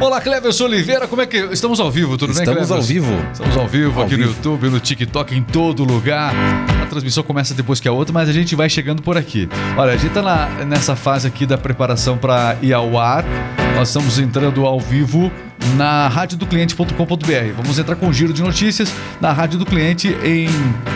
Olá, Cleverson Oliveira, como é que. Estamos ao vivo, tudo Estamos bem, Cleverson? ao vivo. Estamos ao vivo Ao aqui no vivo. YouTube, no TikTok, em todo lugar. A transmissão começa depois que a outra, mas a gente vai chegando por aqui. Olha, a gente tá na- nessa fase aqui da preparação para ir ao ar. Nós estamos entrando ao vivo na radiodocliente.com.br. Vamos entrar com um giro de notícias na Rádio do Cliente em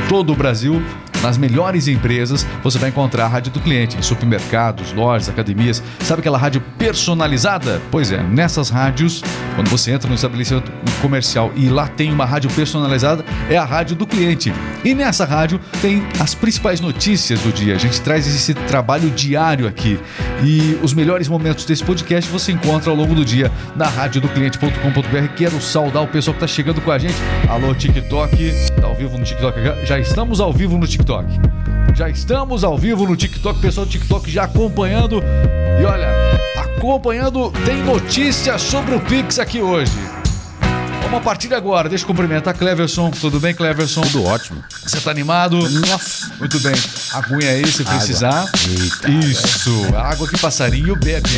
todo o Brasil. Nas melhores empresas você vai encontrar a Rádio do Cliente, em supermercados, lojas, academias. Sabe aquela rádio personalizada? Pois é, nessas rádios, quando você entra no estabelecimento comercial e lá tem uma rádio personalizada, é a Rádio do Cliente. E nessa rádio tem as principais notícias do dia. A gente traz esse trabalho diário aqui. E os melhores momentos desse podcast você encontra ao longo do dia na radiodocliente.com.br. Quero saudar o pessoal que está chegando com a gente. Alô, TikTok. Tá ao vivo no TikTok? Já estamos ao vivo no TikTok. Já estamos ao vivo no TikTok. Pessoal do TikTok já acompanhando. E olha, acompanhando, tem notícias sobre o Pix aqui hoje. Vamos a partir agora. Deixa eu cumprimentar Cleverson. Tudo bem, Cleverson? Tudo ótimo. Você tá animado? Nossa. Muito bem. Aguinha aí se precisar. Eita, Isso. Água que passarinho bebe.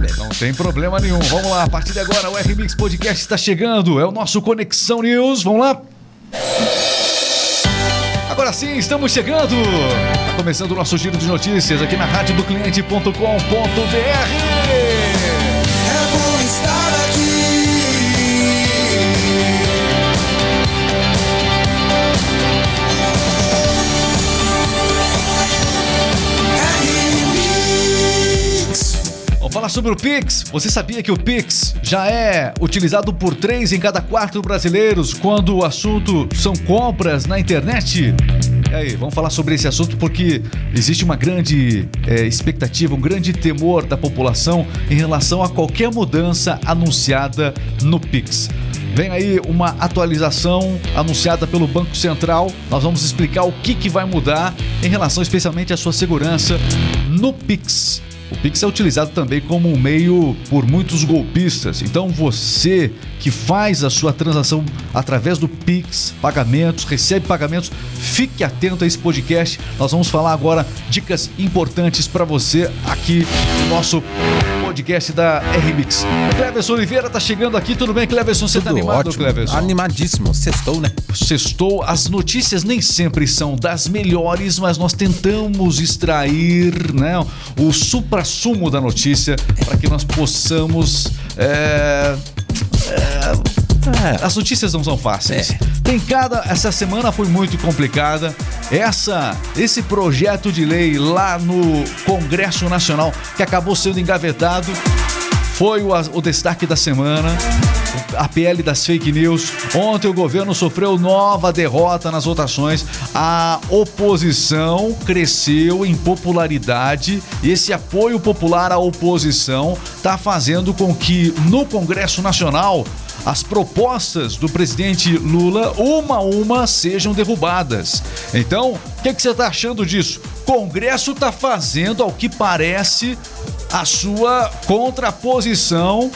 bebe. Não tem problema nenhum. Vamos lá. A partir de agora, o R-Mix Podcast está chegando. É o nosso Conexão News. Vamos lá? Agora sim, estamos chegando. Está começando o nosso giro de notícias aqui na radiodocliente.com.br. Vamos falar sobre o Pix. Você sabia que o Pix já é utilizado por três em cada quatro brasileiros quando o assunto são compras na internet? E aí, vamos falar sobre esse assunto porque existe uma grande eh, expectativa, um grande temor da população em relação a qualquer mudança anunciada no Pix. Vem aí uma atualização anunciada pelo Banco Central. Nós vamos explicar o que, que vai mudar em relação especialmente à sua segurança no Pix. O Pix é utilizado também como um meio por muitos golpistas. Então você que faz a sua transação através do Pix, pagamentos, recebe pagamentos, fique atento a esse podcast. Nós vamos falar agora dicas importantes para você aqui no nosso podcast da R-Mix. Cleverson Oliveira tá chegando aqui. Tudo bem, Cleverson? Você tá animado, ótimo. Cleverson? Animadíssimo. Sextou, né? Sextou, as notícias nem sempre são das melhores, mas nós tentamos extrair né, o supra-sumo da notícia para que nós possamos. é, É. as notícias não são fáceis. É. Tem cada. Essa semana foi muito complicada. Essa, esse projeto de lei lá no Congresso Nacional que acabou sendo engavetado foi o, o destaque da semana. A PL das fake news. Ontem o governo sofreu nova derrota nas votações. A oposição cresceu em popularidade. Esse apoio popular à oposição está fazendo com que no Congresso Nacional as propostas do presidente Lula, uma a uma, sejam derrubadas. Então, o que, que você está achando disso? Congresso está fazendo, ao que parece, a sua contraposição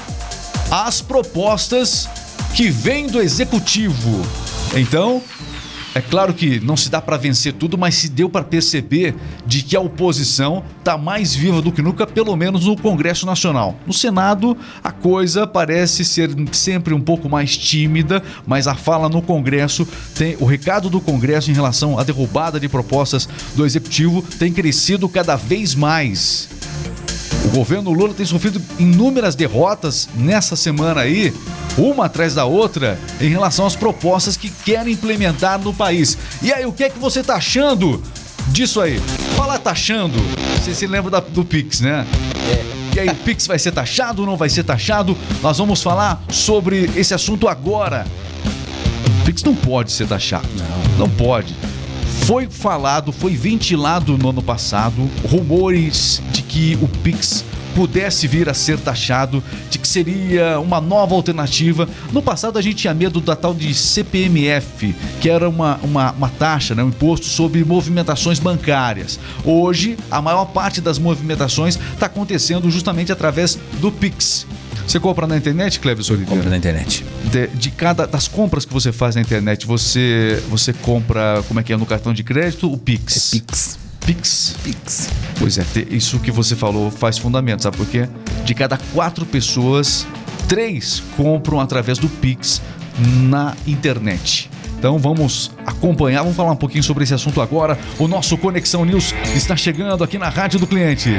às propostas que vêm do executivo. Então, é claro que não se dá para vencer tudo, mas se deu para perceber de que a oposição está mais viva do que nunca, pelo menos no Congresso Nacional. No Senado, a coisa parece ser sempre um pouco mais tímida, mas a fala no Congresso tem o recado do Congresso em relação à derrubada de propostas do executivo tem crescido cada vez mais. O governo Lula tem sofrido inúmeras derrotas nessa semana aí, uma atrás da outra, em relação às propostas que querem implementar no país. E aí, o que é que você tá achando disso aí? Fala taxando. Você se lembra da- do Pix, né? E aí, o Pix vai ser taxado ou não vai ser taxado? Nós vamos falar sobre esse assunto agora. O Pix não pode ser taxado. Não. Não pode. Foi falado, foi ventilado no ano passado rumores de que o Pix pudesse vir a ser taxado, de que seria uma nova alternativa. No passado a gente tinha medo da tal de CPMF, que era uma, uma, uma taxa, né, um imposto sobre movimentações bancárias. Hoje, a maior parte das movimentações está acontecendo justamente através do Pix. Você compra na internet, Cleves Oliveira? Compra na internet. de, de cada das compras que você faz na internet, você você compra como é que é no cartão de crédito, o Pix. Pix. Pix. Pix. Pois é, isso que você falou faz fundamento, sabe por quê? De cada quatro pessoas, três compram através do Pix na internet. Então vamos acompanhar, vamos falar um pouquinho sobre esse assunto agora. O nosso Conexão News está chegando aqui na Rádio do Cliente.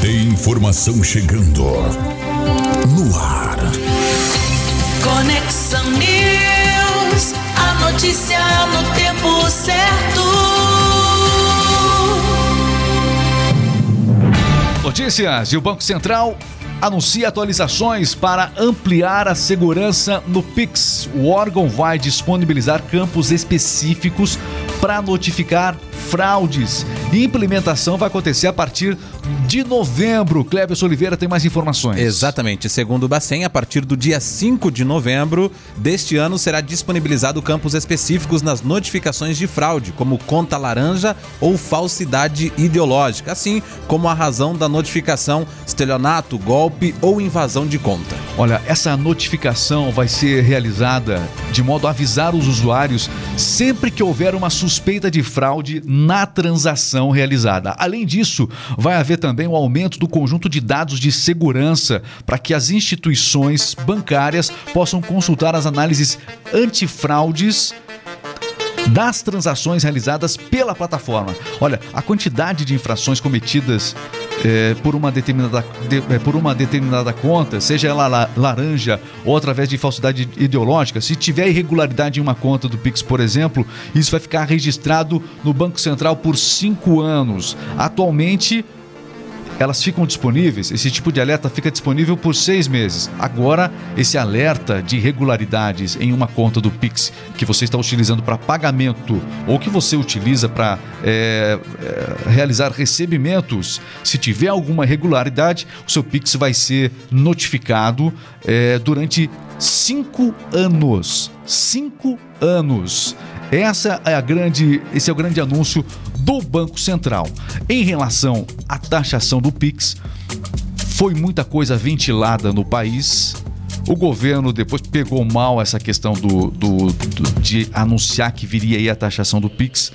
Tem informação chegando no ar. Conexão News, notícia no tempo certo. Notícias e o Banco Central anuncia atualizações para ampliar a segurança no Pix. O órgão vai disponibilizar campos específicos para notificar fraudes. E implementação vai acontecer a partir de novembro. Cléber Oliveira tem mais informações. Exatamente. Segundo o Bacen, a partir do dia 5 de novembro deste ano será disponibilizado campos específicos nas notificações de fraude, como conta laranja ou falsidade ideológica, assim como a razão da notificação, estelionato, golpe ou invasão de conta. Olha, essa notificação vai ser realizada de modo a avisar os usuários sempre que houver uma suspeita de fraude na transação realizada. Além disso, vai haver também o aumento do conjunto de dados de segurança para que as instituições bancárias possam consultar as análises antifraudes das transações realizadas pela plataforma. Olha, a quantidade de infrações cometidas eh, por, uma determinada, de- eh, por uma determinada conta, seja ela la- laranja ou através de falsidade ideológica, se tiver irregularidade em uma conta do Pix, por exemplo, isso vai ficar registrado no Banco Central por cinco anos. Atualmente, elas ficam disponíveis, esse tipo de alerta fica disponível por seis meses. Agora, esse alerta de irregularidades em uma conta do Pix que você está utilizando para pagamento ou que você utiliza para é, é, realizar recebimentos, se tiver alguma irregularidade, o seu Pix vai ser notificado é, durante cinco anos. Cinco anos. Essa é a grande, esse é o grande anúncio do Banco Central. Em relação à taxação do Pix, foi muita coisa ventilada no país. O governo depois pegou mal essa questão do, do- do- de anunciar que viria aí a taxação do Pix.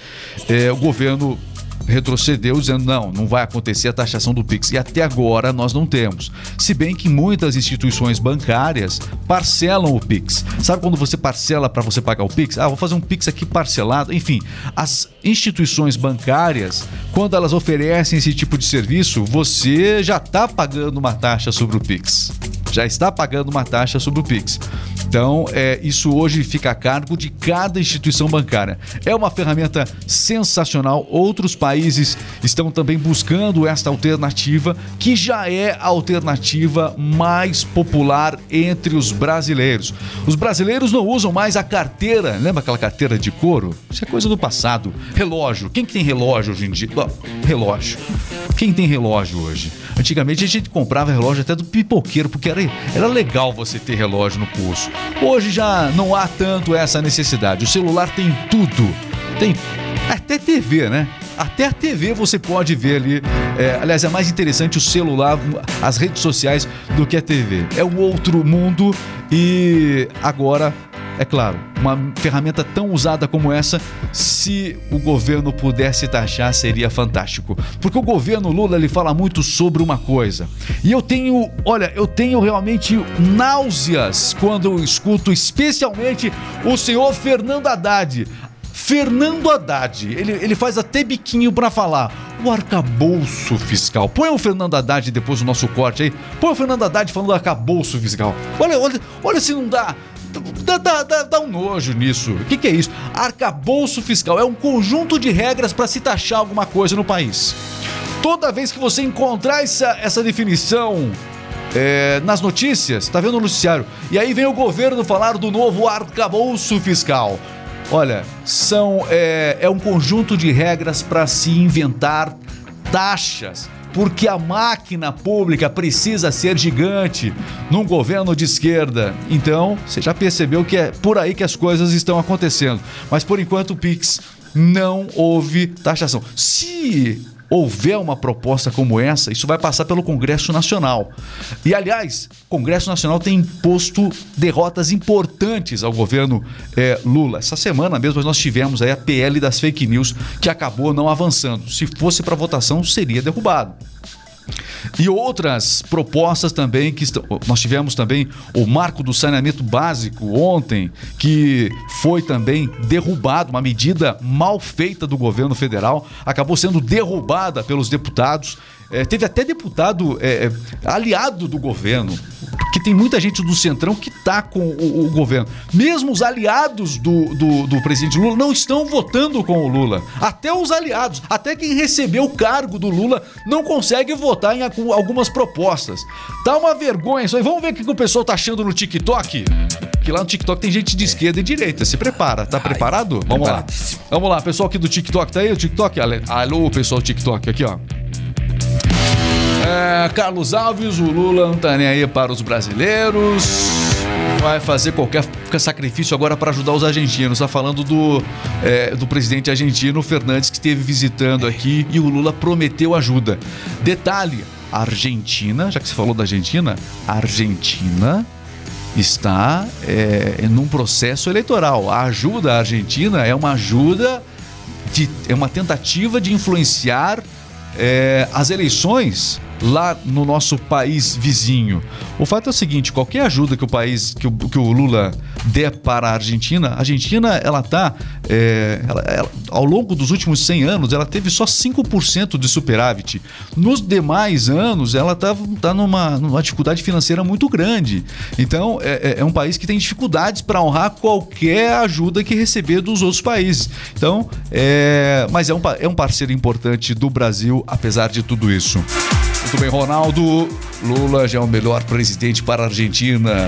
É, o governo retrocedeu dizendo não, não vai acontecer a taxação do Pix. E até agora nós não temos. Se bem que muitas instituições bancárias parcelam o Pix. Sabe quando você parcela para você pagar o Pix? Ah, vou fazer um Pix aqui parcelado. Enfim, as instituições bancárias, quando elas oferecem esse tipo de serviço, você já está pagando uma taxa sobre o Pix. Já está pagando uma taxa sobre o Pix. Então, é, isso hoje fica a cargo de cada instituição bancária. É uma ferramenta sensacional. Outros países estão também buscando esta alternativa, que já é a alternativa mais popular entre os brasileiros. Os brasileiros não usam mais a carteira, lembra aquela carteira de couro? Isso é coisa do passado. Relógio. Quem que tem relógio hoje em dia? Relógio. Quem tem relógio hoje? Antigamente a gente comprava relógio até do pipoqueiro, porque era, era legal você ter relógio no pulso. Hoje já não há tanto essa necessidade. O celular tem tudo. Tem até TV, né? Até a TV você pode ver ali. É, aliás, é mais interessante o celular, as redes sociais, do que a TV. É um outro mundo e agora é claro, uma ferramenta tão usada como essa, se o governo pudesse taxar, seria fantástico. Porque o governo Lula ele fala muito sobre uma coisa. E eu tenho, olha, eu tenho realmente náuseas quando eu escuto, especialmente o senhor Fernando Haddad. Fernando Haddad, ele, ele faz até biquinho pra falar. O arcabouço fiscal. Põe o Fernando Haddad depois do nosso corte aí. Põe o Fernando Haddad falando do arcabouço fiscal. Olha, olha, olha se não dá. Dá, dá, dá, dá um nojo nisso. O que, que é isso? Arcabouço fiscal é um conjunto de regras para se taxar alguma coisa no país. Toda vez que você encontrar essa, essa definição é, nas notícias, tá vendo o noticiário? E aí vem o governo falar do novo arcabouço fiscal. Olha, são é, é um conjunto de regras para se inventar taxas, porque a máquina pública precisa ser gigante num governo de esquerda. Então, você já percebeu que é por aí que as coisas estão acontecendo. Mas por enquanto o Pix não houve taxação. Se houver uma proposta como essa, isso vai passar pelo Congresso Nacional. E, aliás, o Congresso Nacional tem imposto derrotas importantes ao governo eh, Lula. Essa semana mesmo nós tivemos aí a PL das fake news, que acabou não avançando. Se fosse para votação, seria derrubado. E outras propostas também que estão. Nós tivemos também o marco do saneamento básico ontem, que foi também derrubado, uma medida mal feita do governo federal, acabou sendo derrubada pelos deputados. É, teve até deputado é, é, aliado do governo, que tem muita gente do Centrão que tá com o, o governo. Mesmo os aliados do, do, do presidente Lula não estão votando com o Lula. Até os aliados, até quem recebeu o cargo do Lula não consegue votar em algum- algumas propostas. Tá uma vergonha isso aí. Vamos ver o que o pessoal tá achando no TikTok? Que lá no TikTok tem gente de esquerda e direita. Se prepara. Tá preparado? Vamos lá. Vamos lá, pessoal aqui do TikTok. Tá aí o TikTok? Alô, pessoal do TikTok aqui, ó. É, Carlos Alves, o Lula não tá nem aí para os brasileiros. Vai fazer qualquer sacrifício agora para ajudar os argentinos. Tá falando do, é, do presidente argentino Fernandes que esteve visitando aqui e o Lula prometeu ajuda. Detalhe: a Argentina, já que você falou da Argentina, a Argentina está é, num processo eleitoral. A ajuda à Argentina é uma ajuda de, é uma tentativa de influenciar é, as eleições lá no nosso país vizinho. O fato é o seguinte: qualquer ajuda que o país, que o, que o Lula der para a Argentina, a Argentina ela tá é, ao longo dos últimos 100 anos ela teve só 5% de superávit. Nos demais anos ela tá, tá numa, numa dificuldade financeira muito grande. Então é, é- é um país que tem dificuldades para honrar qualquer ajuda que receber dos outros países. Então, é, mas é um, é um parceiro importante do Brasil, apesar de tudo isso. Muito bem, Ronaldo. Lula já é o melhor presidente para a Argentina.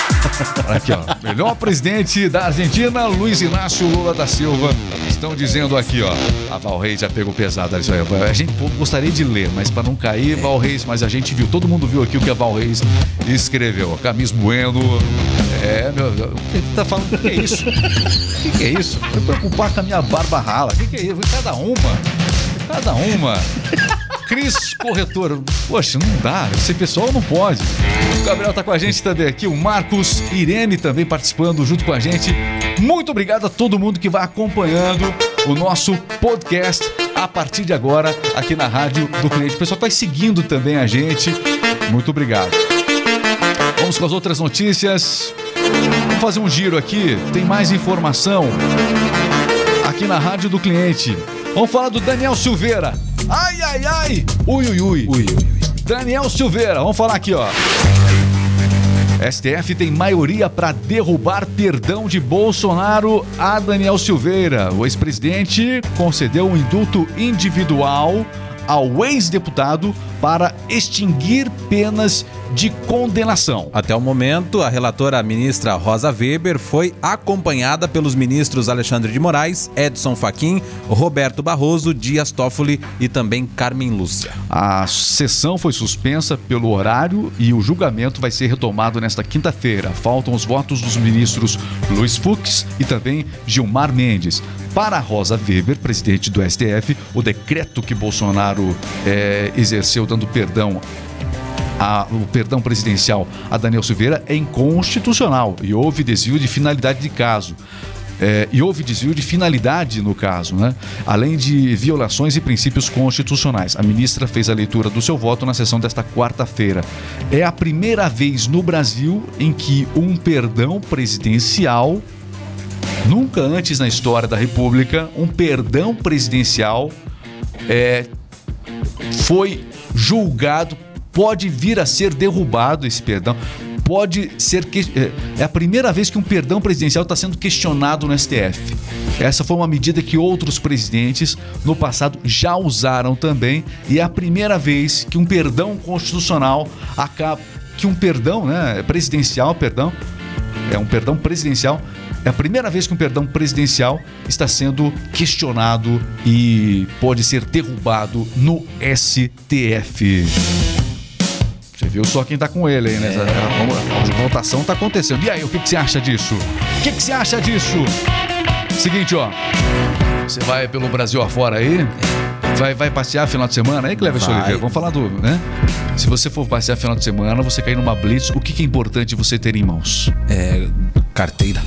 Aqui, ó. Melhor presidente da Argentina, Luiz Inácio Lula da Silva. Estão dizendo aqui, ó. A Val Reis já pegou pesado. A gente gostaria de ler, mas para não cair, Val Reis, mas a gente viu, todo mundo viu aqui o que a Val Reis escreveu. Camis Bueno. É, meu. O que tá falando? O que é isso? O que, que é isso? Foi preocupar com a minha barba rala. O que, que é isso? Cada uma. Cada uma. Cris Corretor. Poxa, não dá. Esse pessoal não pode. O Gabriel tá com a gente também aqui. O Marcos, Irene também participando junto com a gente. Muito obrigado a todo mundo que vai acompanhando o nosso podcast a partir de agora aqui na Rádio do Cliente. O pessoal tá seguindo também a gente. Muito obrigado. Vamos com as outras notícias. Vamos fazer um giro aqui. Tem mais informação aqui na Rádio do Cliente. Vamos falar do Daniel Silveira. Ai, ai, ai. Ui, ui, ui. Ui. Daniel Silveira, vamos falar aqui, ó. STF tem maioria para derrubar perdão de Bolsonaro a Daniel Silveira. O ex-presidente concedeu um indulto individual ao ex-deputado para extinguir penas de condenação. Até o momento, a relatora ministra Rosa Weber foi acompanhada pelos ministros Alexandre de Moraes, Edson Fachin, Roberto Barroso, Dias Toffoli e também Carmen Lúcia. A sessão foi suspensa pelo horário e o julgamento vai ser retomado nesta quinta-feira. Faltam os votos dos ministros Luiz Fux e também Gilmar Mendes. Para Rosa Weber, presidente do STF, o decreto que Bolsonaro eh, exerceu dando perdão a- o perdão presidencial a Daniel Silveira é inconstitucional e houve desvio de finalidade de caso. É, e houve desvio de finalidade no caso, né? além de violações e princípios constitucionais. A ministra fez a leitura do seu voto na sessão desta quarta-feira. É a primeira vez no Brasil em que um perdão presidencial, nunca antes na história da República, um perdão presidencial é, foi julgado, pode vir a ser derrubado esse perdão. Pode ser que é- é a primeira vez que um perdão presidencial está sendo questionado no STF. Essa foi uma medida que outros presidentes no passado já usaram também e é a primeira vez que um perdão constitucional acaba que um perdão, né, presidencial, perdão, é um perdão presidencial. É a primeira vez que um perdão presidencial está sendo questionado e pode ser derrubado no STF. Viu só quem tá com ele aí, né? A, a votação tá acontecendo. E aí, o que, que você acha disso? O que, que você acha disso? Seguinte, ó. Você vai pelo Brasil afora aí? Vai, vai passear final de semana aí, Cleverson Vai. Oliveira? Vamos falar do, né? Se você for passear final de semana, você cair numa blitz, o que, que é importante você ter em mãos? É, carteira.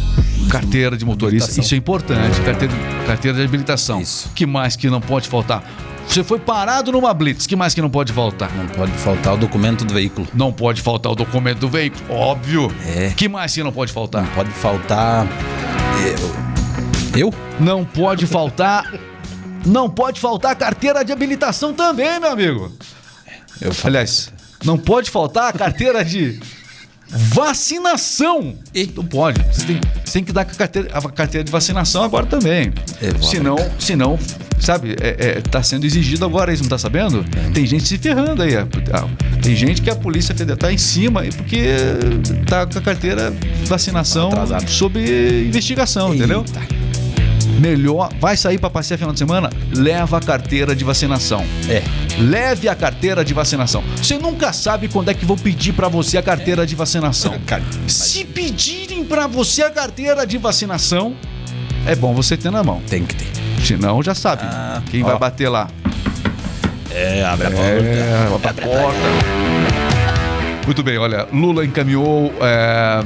Carteira de motorista, isso é importante. Carteira, carteira de habilitação. Isso. que mais que não pode faltar? Você foi parado numa blitz. que mais que não pode faltar? Não pode faltar o documento do veículo. Não pode faltar o documento do veículo, óbvio. É. Que mais que não pode faltar? Não pode faltar. Eu? Eu? Não pode faltar. Não pode faltar a carteira de habilitação também, meu amigo. Eu Aliás, não pode faltar a carteira de vacinação. E? Não pode. Você tem, você tem que dar a carteira, a carteira de vacinação agora também. É, senão, senão, sabe, é, é, tá sendo exigido agora isso, não tá sabendo? Tem gente se ferrando aí. Ah, Tem gente que a Polícia Federal tá em cima porque tá com a carteira de vacinação Atrasado. sob investigação, entendeu? Melhor, vai sair pra passear final de semana? Leva a carteira de vacinação. É. Leve a carteira de vacinação. Você nunca sabe quando é que vão pedir pra você a carteira de vacinação. Se pedirem pra você a carteira de vacinação, é bom você ter na mão. Tem que ter. Senão já sabe Ah, quem ó. vai bater lá. É, abre a É, abre a porta. Muito bem, olha, Lula encaminhou. é,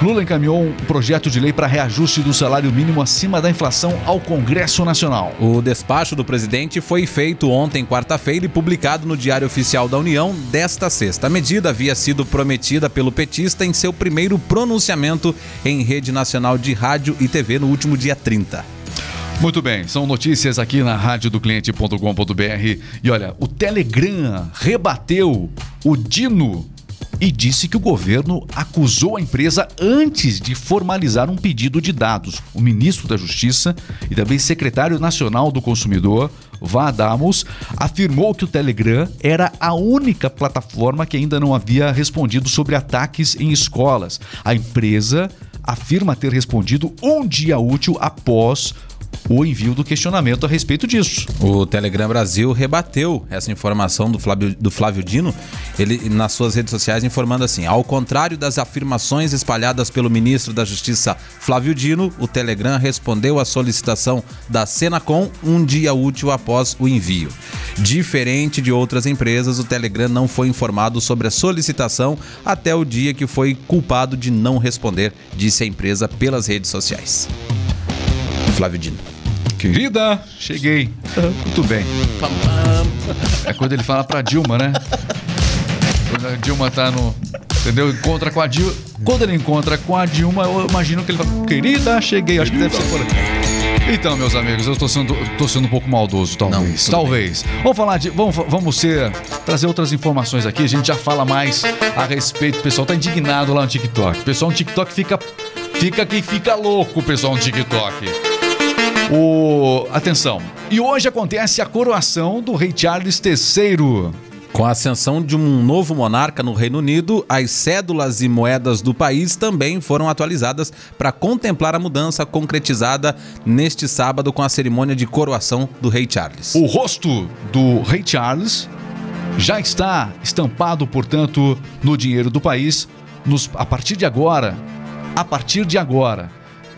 Lula encaminhou um projeto de lei para reajuste do salário mínimo acima da inflação ao Congresso Nacional. O despacho do presidente foi feito ontem, quarta-feira, e publicado no Diário Oficial da União desta sexta. A medida havia sido prometida pelo petista em seu primeiro pronunciamento em rede nacional de rádio e TV no último dia 30. Muito bem, são notícias aqui na radiodocliente.com.br. E olha, o Telegram rebateu o Dino e disse que o governo acusou a empresa antes de formalizar um pedido de dados. O ministro da Justiça e também secretário nacional do consumidor, Vadamos, afirmou que o Telegram era a única plataforma que ainda não havia respondido sobre ataques em escolas. A empresa afirma ter respondido um dia útil após o envio do questionamento a respeito disso. O Telegram Brasil rebateu essa informação do Flávio, do Flávio Dino, ele nas suas redes sociais informando assim: ao contrário das afirmações espalhadas pelo ministro da Justiça Flávio Dino, o Telegram respondeu à solicitação da Senacom um dia útil após o envio. Diferente de outras empresas, o Telegram não foi informado sobre a solicitação até o dia que foi culpado de não responder, disse a empresa pelas redes sociais. Flávio Dino. Querida, cheguei. Muito bem. É quando ele fala pra Dilma, né? Quando a Dilma tá no. Entendeu? Encontra com a Dilma. Quando ele encontra com a Dilma, eu imagino que ele fala: Querida, cheguei. Acho que deve ser por aqui. Então, meus amigos, eu tô sendo, tô sendo um pouco maldoso, talvez. Não, talvez. Vamos falar de. Vamos, vamos ser. Trazer outras informações aqui. A gente já fala mais a respeito. O pessoal tá indignado lá no TikTok. O pessoal no TikTok fica. Fica que fica louco, o pessoal no TikTok. O... Atenção. E hoje acontece a coroação do rei Charles III. Com a ascensão de um novo monarca no Reino Unido, as cédulas e moedas do país também foram atualizadas para contemplar a mudança concretizada neste sábado com a cerimônia de coroação do rei Charles. O rosto do rei Charles já está estampado, portanto, no dinheiro do país nos- a partir de agora. A partir de agora.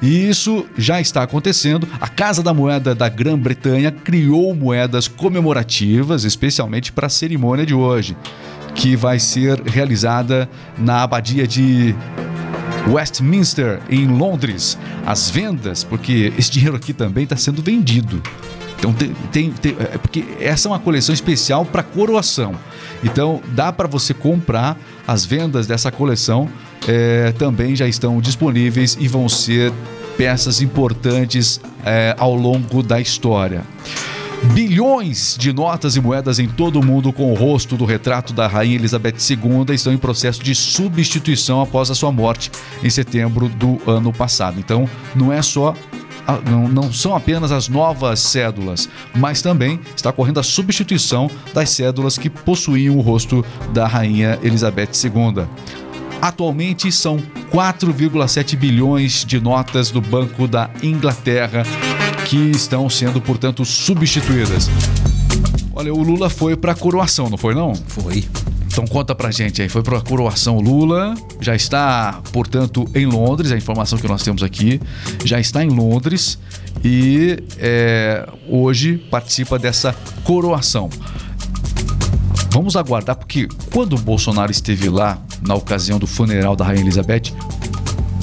E isso já está acontecendo. A Casa da Moeda da Grã-Bretanha criou moedas comemorativas, especialmente para a cerimônia de hoje, que vai ser realizada na Abadia de Westminster, em Londres. As vendas, porque esse dinheiro aqui também está sendo vendido. Então tem, tem- tem- é porque essa é uma coleção especial para coroação. Então dá para você comprar as vendas dessa coleção é, também já estão disponíveis e vão ser peças importantes é, ao longo da história. Bilhões de notas e moedas em todo o mundo com o rosto do retrato da Rainha Elizabeth II estão em processo de substituição após a sua morte em setembro do ano passado. Então, não é só não, não são apenas as novas cédulas, mas também está ocorrendo a substituição das cédulas que possuíam o rosto da Rainha Elizabeth II. Atualmente são 4,7 bilhões de notas do Banco da Inglaterra que estão sendo, portanto, substituídas. Olha, o Lula foi para a coroação, não foi não? Foi. Então conta pra gente aí, foi para a coroação o Lula, já está, portanto, em Londres, a informação que nós temos aqui, já está em Londres e é, hoje participa dessa coroação. Vamos aguardar, porque quando o Bolsonaro esteve lá, na ocasião do funeral da Rainha Elizabeth,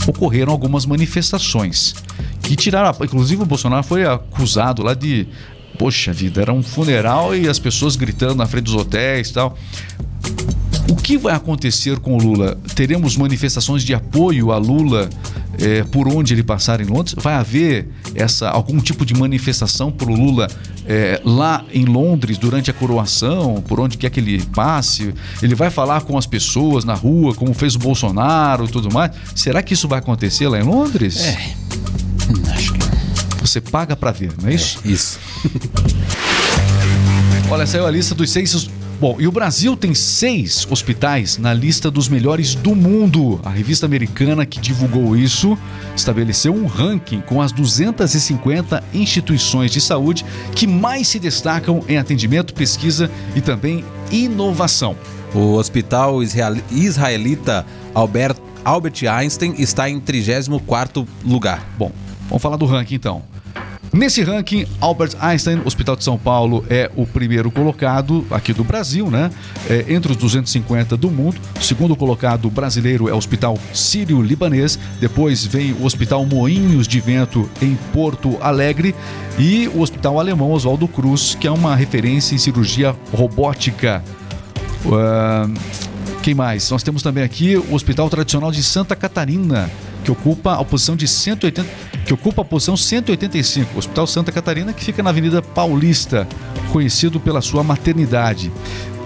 ocorreram algumas manifestações que tiraram. Inclusive, o Bolsonaro foi acusado lá de Poxa vida, era um funeral e as pessoas gritando na frente dos hotéis e tal. O que vai acontecer com o Lula? Teremos manifestações de apoio a Lula eh, por onde ele passar em Londres? Vai haver essa algum tipo de manifestação para o Lula eh, lá em Londres durante a coroação, por onde quer que ele passe? Ele vai falar com as pessoas na rua, como fez o Bolsonaro e tudo mais? Será que isso vai acontecer lá em Londres? É. Acho que Você paga para ver, não é isso? isso. Olha, saiu a lista dos seis. Bom, e o Brasil tem seis hospitais na lista dos melhores do mundo. A revista americana que divulgou isso estabeleceu um ranking com as 250 instituições de saúde que mais se destacam em atendimento, pesquisa e também inovação. O hospital israel- israelita Albert, Albert Einstein está em 34º lugar. Bom, vamos falar do ranking então. Nesse ranking, Albert Einstein, Hospital de São Paulo, é o primeiro colocado aqui do Brasil, né? É, entre os 250 do mundo. O segundo colocado brasileiro é o Hospital Sírio-Libanês. Depois vem o Hospital Moinhos de Vento, em Porto Alegre. E o Hospital Alemão Oswaldo Cruz, que é uma referência em cirurgia robótica. Ah, quem mais? Nós temos também aqui o Hospital Tradicional de Santa Catarina, que ocupa a posição de 180, que ocupa a posição 185. O Hospital Santa Catarina que fica na Avenida Paulista, conhecido pela sua maternidade.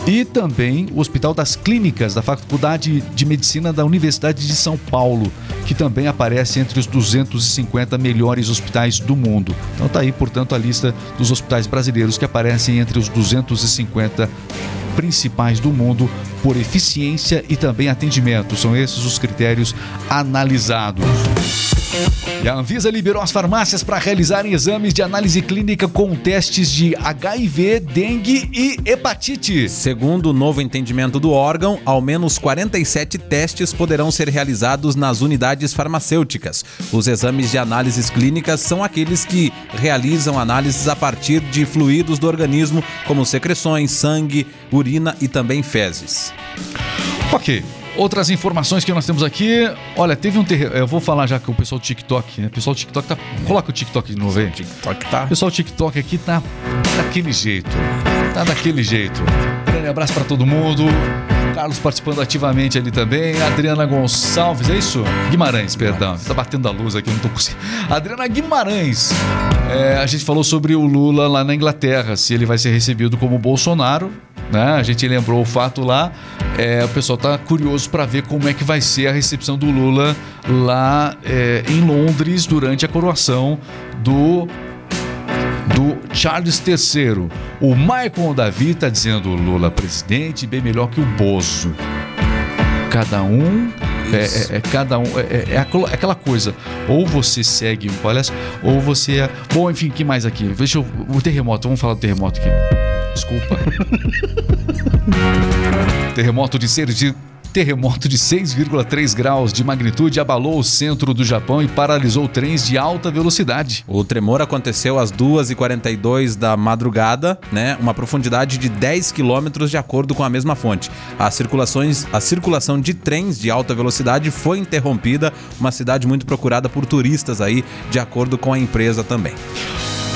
E também o Hospital das Clínicas da Faculdade de Medicina da Universidade de São Paulo, que também aparece entre os 250 melhores hospitais do mundo. Então tá aí, portanto, a lista dos hospitais brasileiros que aparecem entre os 250 principais do mundo por eficiência e também atendimento. São esses os critérios analisados. E a Anvisa liberou as farmácias para realizarem exames de análise clínica com testes de HIV, dengue e hepatite. Segundo o novo entendimento do órgão, ao menos 47 testes poderão ser realizados nas unidades farmacêuticas. Os exames de análises clínicas são aqueles que realizam análises a partir de fluidos do organismo, como secreções, sangue, urina e também fezes. Ok. Outras informações que nós temos aqui. Olha, teve um terremoto. Eu vou falar já com o pessoal do TikTok, né? O pessoal do TikTok tá. Coloca o TikTok de novo aí. TikTok tá. O pessoal do TikTok aqui tá daquele jeito. Tá daquele jeito. Grande abraço pra todo mundo. Carlos participando ativamente ali também. Adriana Gonçalves, é isso? Guimarães, perdão. Tá batendo a luz aqui, eu não tô conseguindo. Adriana Guimarães. É, a gente falou sobre o Lula lá na Inglaterra, se ele vai ser recebido como Bolsonaro. Né? A gente lembrou o fato lá. É, o pessoal tá curioso para ver como é que vai ser a recepção do Lula lá é, em Londres durante a coroação do do Charles III. O Michael Davi está dizendo Lula presidente bem melhor que o Bozo. Cada um é, é- é cada um é, é- é aquela- é aquela coisa. Ou você segue um palhaço, ou você é. Bom, enfim, que mais aqui? Deixa eu. O terremoto, vamos falar do terremoto aqui. Desculpa. terremoto de ser de Terremoto de 6,3 graus de magnitude abalou o centro do Japão e paralisou trens de alta velocidade. O tremor aconteceu às 2h42 da madrugada, né? Uma profundidade de 10 quilômetros de acordo com a mesma fonte. As circulações, a circulação de trens de alta velocidade foi interrompida, uma cidade muito procurada por turistas aí, de acordo com a empresa também.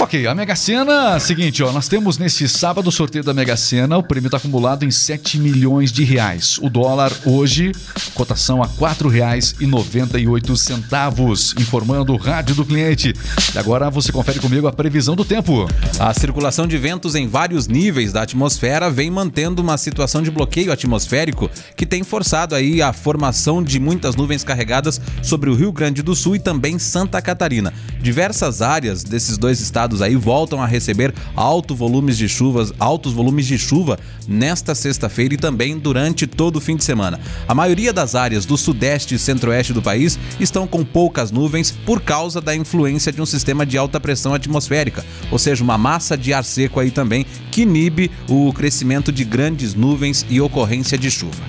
Ok, a Mega Sena, seguinte, ó, nós temos nesse sábado o sorteio da Mega Sena, o prêmio está acumulado em 7 milhões de reais. O dólar hoje, cotação a R$ 4,98, informando o rádio do cliente. E agora você confere comigo a previsão do tempo. A circulação de ventos em vários níveis da atmosfera vem mantendo uma situação de bloqueio atmosférico que tem forçado aí a formação de muitas nuvens carregadas sobre o Rio Grande do Sul e também Santa Catarina. Diversas áreas desses dois estados aí voltam a receber alto volumes de chuvas, altos volumes de chuva nesta sexta-feira e também durante todo o fim de semana. A maioria das áreas do sudeste e centro-oeste do país estão com poucas nuvens por causa da influência de um sistema de alta pressão atmosférica, ou seja, uma massa de ar seco aí também que inibe o crescimento de grandes nuvens e ocorrência de chuva.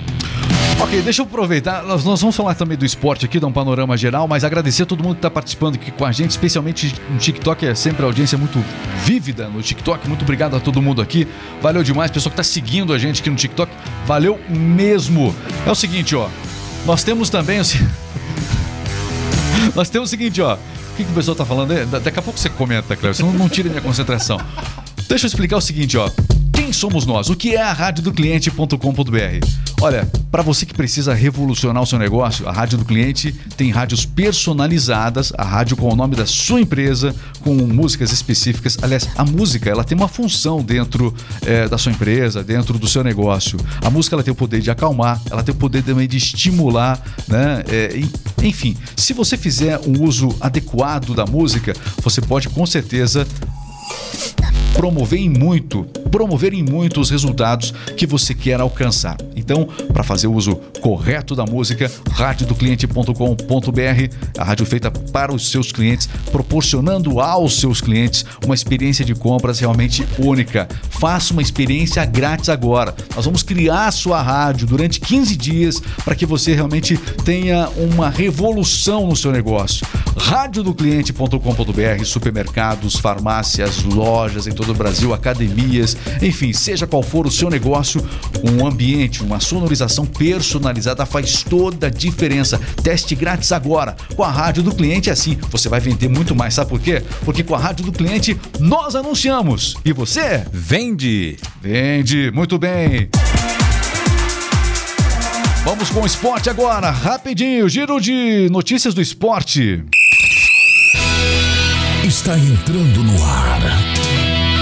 Ok, deixa eu aproveitar. Nós, nós vamos falar também do esporte aqui, dar um panorama geral, mas agradecer a todo mundo que está participando aqui com a gente, especialmente no TikTok. É sempre a audiência muito vívida no TikTok. Muito obrigado a todo mundo aqui. Valeu demais, pessoal que está seguindo a gente aqui no TikTok. Valeu mesmo. É o seguinte, ó. Nós temos também. Nós temos o seguinte, ó. O que, que o pessoal tá falando? Da- Daqui a pouco você comenta, Cléber. Senão não tira minha concentração. Deixa eu explicar o seguinte, ó. Quem somos nós? O que é a rádio do cliente.com.br? Olha, para você que precisa revolucionar o seu negócio, a Rádio do Cliente tem rádios personalizadas, a rádio com o nome da sua empresa, com músicas específicas. Aliás, a música ela tem uma função dentro eh, da sua empresa, dentro do seu negócio. A música ela tem o poder de acalmar, ela tem o poder também de estimular, né? En- enfim, se você fizer um uso adequado da música, você pode com certeza promover em muito, promover em muito os resultados que você quer alcançar. Então, para fazer o uso correto da música, radiodocliente.com.br, a rádio feita para os seus clientes, proporcionando aos seus clientes uma experiência de compras realmente única. Faça uma experiência grátis agora. Nós vamos criar a sua rádio durante 15 dias para que você realmente tenha uma revolução no seu negócio. radiodocliente.com.br, supermercados, farmácias, lojas em todo o Brasil, academias, enfim, seja qual for o seu negócio, um ambiente, uma sonorização personalizada faz toda a diferença. Teste grátis agora. Com a rádio do cliente é assim, você vai vender muito mais. Sabe por quê? Porque com a rádio do cliente nós anunciamos. E você? Vende! Vende, muito bem. Vamos com o esporte agora, rapidinho, giro de notícias do esporte. Está entrando no ar.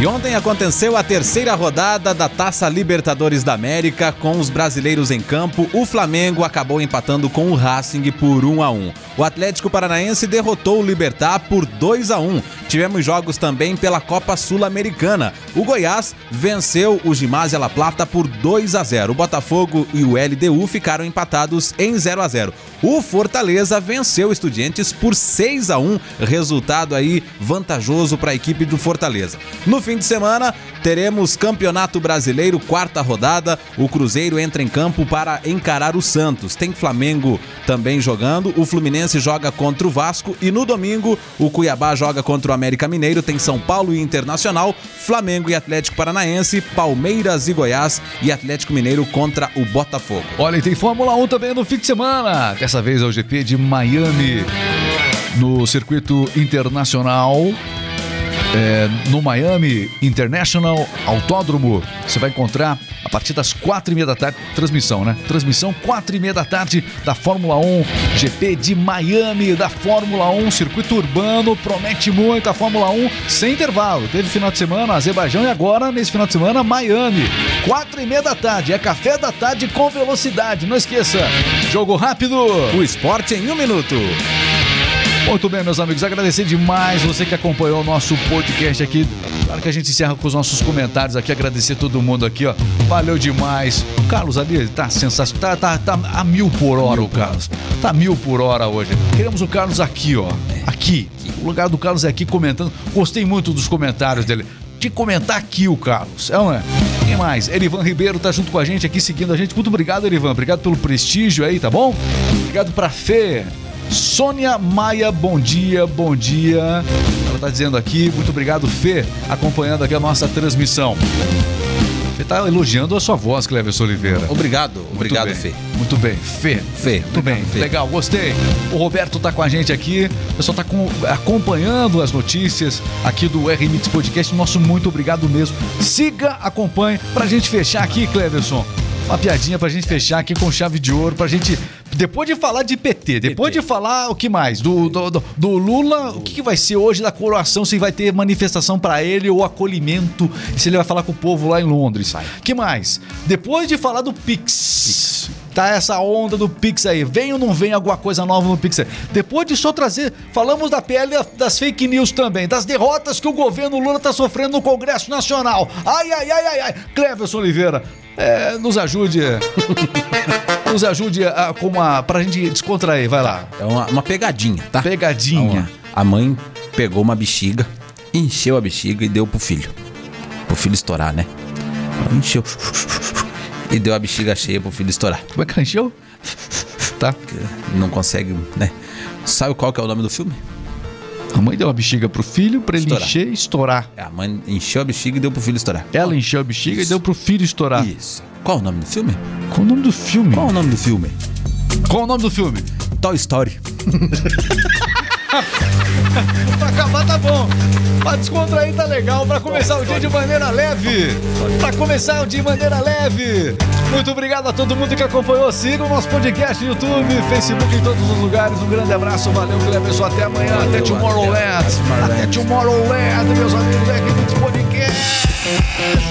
E ontem aconteceu a terceira rodada da Taça Libertadores da América com os brasileiros em campo. O Flamengo acabou empatando com o Racing por 1 a 1. O Atlético Paranaense derrotou o Libertar por 2 a 1. Tivemos jogos também pela Copa Sul-Americana. O Goiás venceu o Gimásia La Plata por 2 a 0. O Botafogo e o LDU ficaram empatados em 0 a 0. O Fortaleza venceu o Estudiantes por 6 a 1, resultado aí vantajoso para a equipe do Fortaleza. No fim de semana, teremos Campeonato Brasileiro, quarta rodada. O Cruzeiro entra em campo para encarar o Santos. Tem Flamengo também jogando. O Fluminense joga contra o Vasco e no domingo o Cuiabá joga contra o América Mineiro. Tem São Paulo e Internacional, Flamengo e Atlético Paranaense, Palmeiras e Goiás e Atlético Mineiro contra o Botafogo. Olha, e tem Fórmula 1 também no fim de semana. Dessa vez é o GP de Miami. No circuito internacional. É, no Miami International Autódromo. Você vai encontrar a partir das quatro e meia da tarde, transmissão, né? Transmissão quatro e meia da tarde da Fórmula 1, GP de Miami da Fórmula 1, circuito urbano, promete muito a Fórmula 1 sem intervalo. Teve final de semana Azerbaijão e agora, nesse final de semana, Miami. Quatro e meia da tarde, é café da tarde com velocidade, não esqueça. Jogo rápido. O esporte em um minuto. Muito bem, meus amigos, agradecer demais você que acompanhou o nosso podcast aqui. Claro que a gente encerra com os nossos comentários aqui, agradecer todo mundo aqui, ó. Valeu demais. O Carlos ali tá sensacional, tá, tá, tá a mil por hora o Carlos. Tá mil por hora hoje. Queremos o Carlos aqui, ó. Aqui. O lugar do Carlos é aqui comentando. Gostei muito dos comentários dele. De comentar aqui o Carlos, é ou não é? Quem mais? Erivan Ribeiro tá junto com a gente aqui, seguindo a gente. Muito obrigado, Erivan. Obrigado pelo prestígio aí, tá bom? Obrigado pra Fê. Sônia Maia, bom dia, bom dia. Ela tá dizendo aqui, muito obrigado, Fê, acompanhando aqui a nossa transmissão. Fê tá elogiando a sua voz, Cleverson Oliveira. Obrigado, Muito obrigado, bem. Fê. Muito bem, Fê. Fê, Muito bem, Fê. legal, gostei. O Roberto tá com a gente aqui, o pessoal tá com- acompanhando as notícias aqui do R-Mix Podcast. Nosso muito obrigado mesmo. Siga, acompanhe, pra gente fechar aqui, Cleverson. Uma piadinha pra gente fechar aqui com chave de ouro, pra gente. Depois de falar de PT, depois de falar o que mais? Do, do, do- do Lula, o que, que vai ser hoje da coroação? Se vai ter manifestação pra ele ou acolhimento? Se ele vai falar com o povo lá em Londres? que mais? Depois de falar do Pix. Tá essa onda do Pix aí. Vem ou não vem alguma coisa nova no Pix aí? Depois de só trazer, falamos da pele das fake news também, das derrotas que o governo Lula tá sofrendo no Congresso Nacional. Ai, ai, ai, ai, ai. Cleverson Oliveira, é, nos ajude. nos ajude a, com uma, pra gente descontrair, vai lá. É uma, uma pegadinha, tá? Pegadinha. A mãe pegou uma bexiga, encheu a bexiga e deu pro filho. Pro filho estourar, né? Encheu. E deu a bexiga cheia pro filho estourar. Como é que encheu? Tá. Não consegue, né? Sabe qual que é o nome do filme? A mãe deu a bexiga pro filho pra ele Estourar. encher e estourar. É, A mãe encheu a bexiga e deu pro filho estourar. Ela encheu a bexiga e deu pro filho estourar. Isso. Qual o nome do filme? Qual o nome do filme? Qual o nome do filme? Qual o nome do filme? Toy Story. Pra acabar tá bom. Pra descontrair tá legal. Pra começar o dia de maneira leve. Pra começar o dia de maneira leve. Muito obrigado a todo mundo que acompanhou. Siga o nosso podcast no YouTube, Facebook, em todos os lugares. Um grande abraço. Valeu. Pessoal. Até amanhã. Até Tomorrowland. Até Tomorrowland, meus amigos. É aqui no podcast.